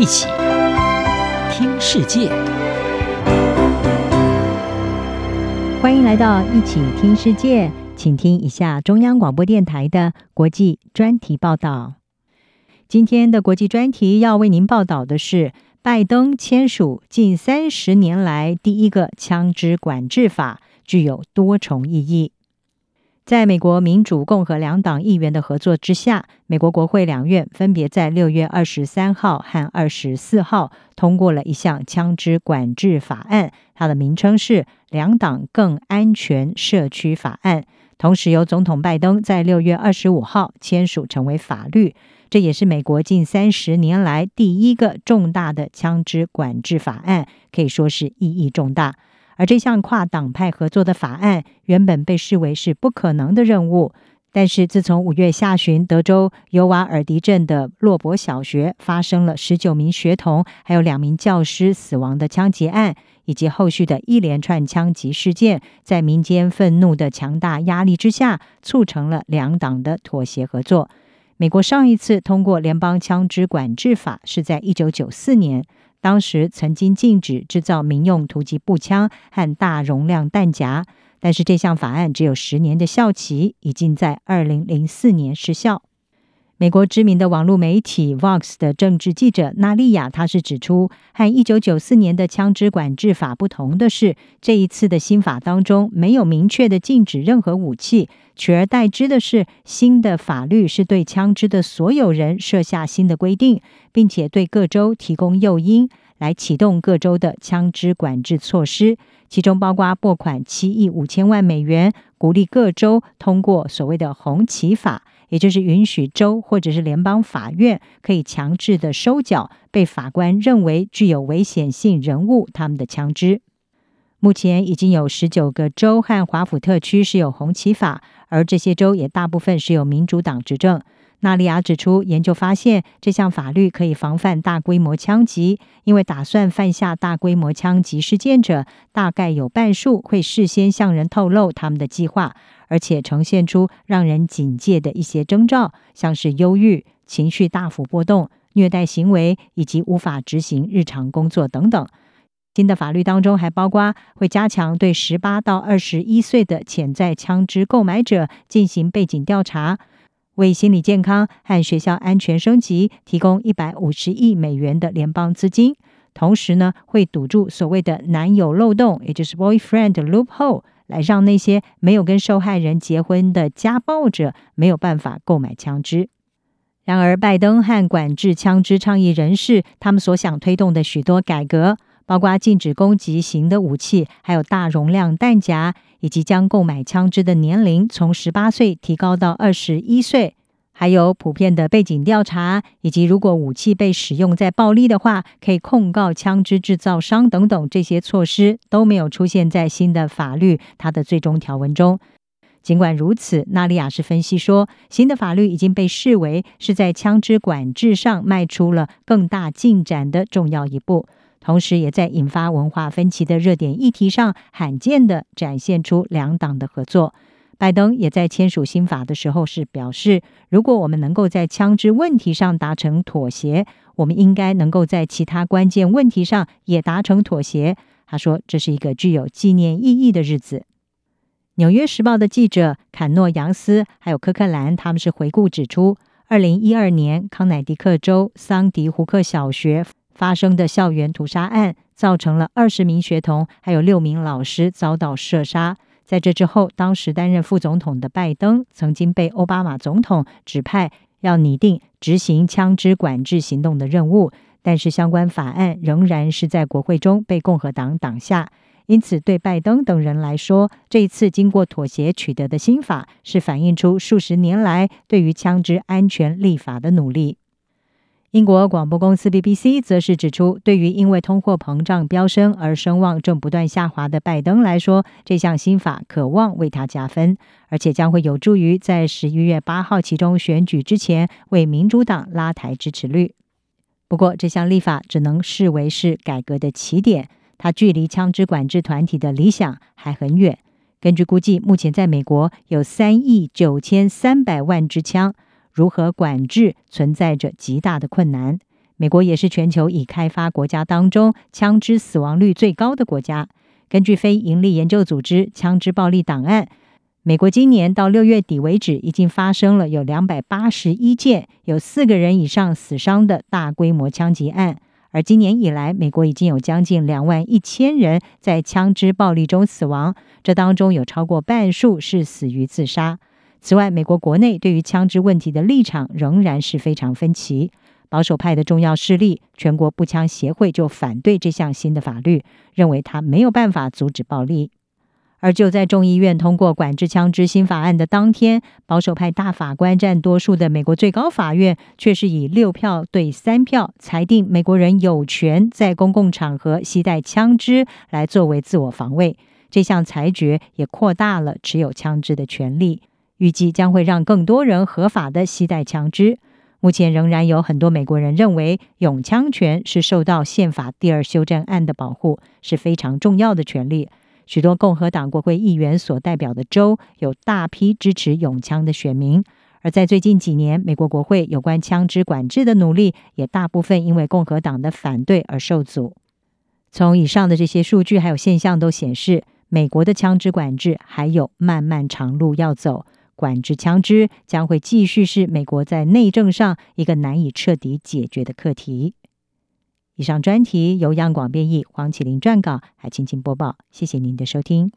一起听世界，欢迎来到一起听世界，请听一下中央广播电台的国际专题报道。今天的国际专题要为您报道的是，拜登签署近三十年来第一个枪支管制法，具有多重意义。在美国民主、共和两党议员的合作之下，美国国会两院分别在六月二十三号和二十四号通过了一项枪支管制法案，它的名称是《两党更安全社区法案》。同时，由总统拜登在六月二十五号签署成为法律。这也是美国近三十年来第一个重大的枪支管制法案，可以说是意义重大。而这项跨党派合作的法案原本被视为是不可能的任务，但是自从五月下旬德州尤瓦尔迪镇的洛伯小学发生了十九名学童还有两名教师死亡的枪击案，以及后续的一连串枪击事件，在民间愤怒的强大压力之下，促成了两党的妥协合作。美国上一次通过联邦枪支管制法是在一九九四年。当时曾经禁止制造民用突击步枪和大容量弹夹，但是这项法案只有十年的效期，已经在二零零四年失效。美国知名的网络媒体 Vox 的政治记者娜莉亚，她是指出，和一九九四年的枪支管制法不同的是，这一次的新法当中没有明确的禁止任何武器，取而代之的是新的法律是对枪支的所有人设下新的规定。并且对各州提供诱因，来启动各州的枪支管制措施，其中包括拨款七亿五千万美元，鼓励各州通过所谓的“红旗法”，也就是允许州或者是联邦法院可以强制的收缴被法官认为具有危险性人物他们的枪支。目前已经有十九个州和华府特区是有红旗法，而这些州也大部分是有民主党执政。纳利亚指出，研究发现这项法律可以防范大规模枪击，因为打算犯下大规模枪击事件者，大概有半数会事先向人透露他们的计划，而且呈现出让人警戒的一些征兆，像是忧郁、情绪大幅波动、虐待行为以及无法执行日常工作等等。新的法律当中还包括会加强对十八到二十一岁的潜在枪支购买者进行背景调查。为心理健康和学校安全升级提供一百五十亿美元的联邦资金，同时呢，会堵住所谓的男友漏洞，也就是 boyfriend loophole，来让那些没有跟受害人结婚的家暴者没有办法购买枪支。然而，拜登和管制枪支倡议人士他们所想推动的许多改革，包括禁止攻击型的武器，还有大容量弹夹。以及将购买枪支的年龄从十八岁提高到二十一岁，还有普遍的背景调查，以及如果武器被使用在暴力的话，可以控告枪支制造商等等，这些措施都没有出现在新的法律它的最终条文中。尽管如此，纳利亚是分析说，新的法律已经被视为是在枪支管制上迈出了更大进展的重要一步。同时，也在引发文化分歧的热点议题上，罕见地展现出两党的合作。拜登也在签署新法的时候是表示，如果我们能够在枪支问题上达成妥协，我们应该能够在其他关键问题上也达成妥协。他说，这是一个具有纪念意义的日子。《纽约时报》的记者坎诺·扬斯还有科克兰，他们是回顾指出，二零一二年康乃狄克州桑迪胡克小学。发生的校园屠杀案，造成了二十名学童还有六名老师遭到射杀。在这之后，当时担任副总统的拜登曾经被奥巴马总统指派要拟定执行枪支管制行动的任务，但是相关法案仍然是在国会中被共和党挡下。因此，对拜登等人来说，这一次经过妥协取得的新法，是反映出数十年来对于枪支安全立法的努力。英国广播公司 BBC 则是指出，对于因为通货膨胀飙升而声望正不断下滑的拜登来说，这项新法渴望为他加分，而且将会有助于在十一月八号期中选举之前为民主党拉抬支持率。不过，这项立法只能视为是改革的起点，它距离枪支管制团体的理想还很远。根据估计，目前在美国有三亿九千三百万支枪。如何管制存在着极大的困难。美国也是全球已开发国家当中枪支死亡率最高的国家。根据非营利研究组织枪支暴力档案，美国今年到六月底为止，已经发生了有两百八十一件有四个人以上死伤的大规模枪击案。而今年以来，美国已经有将近两万一千人在枪支暴力中死亡，这当中有超过半数是死于自杀。此外，美国国内对于枪支问题的立场仍然是非常分歧。保守派的重要势力全国步枪协会就反对这项新的法律，认为它没有办法阻止暴力。而就在众议院通过管制枪支新法案的当天，保守派大法官占多数的美国最高法院却是以六票对三票裁定，美国人有权在公共场合携带枪支来作为自我防卫。这项裁决也扩大了持有枪支的权利，预计将会让更多人合法的携带枪支。目前仍然有很多美国人认为，拥枪权是受到宪法第二修正案的保护，是非常重要的权利。许多共和党国会议员所代表的州有大批支持拥枪的选民，而在最近几年，美国国会有关枪支管制的努力也大部分因为共和党的反对而受阻。从以上的这些数据还有现象都显示，美国的枪支管制还有漫漫长路要走，管制枪支将会继续是美国在内政上一个难以彻底解决的课题。以上专题由央广编译，黄启麟撰稿，还请播报。谢谢您的收听。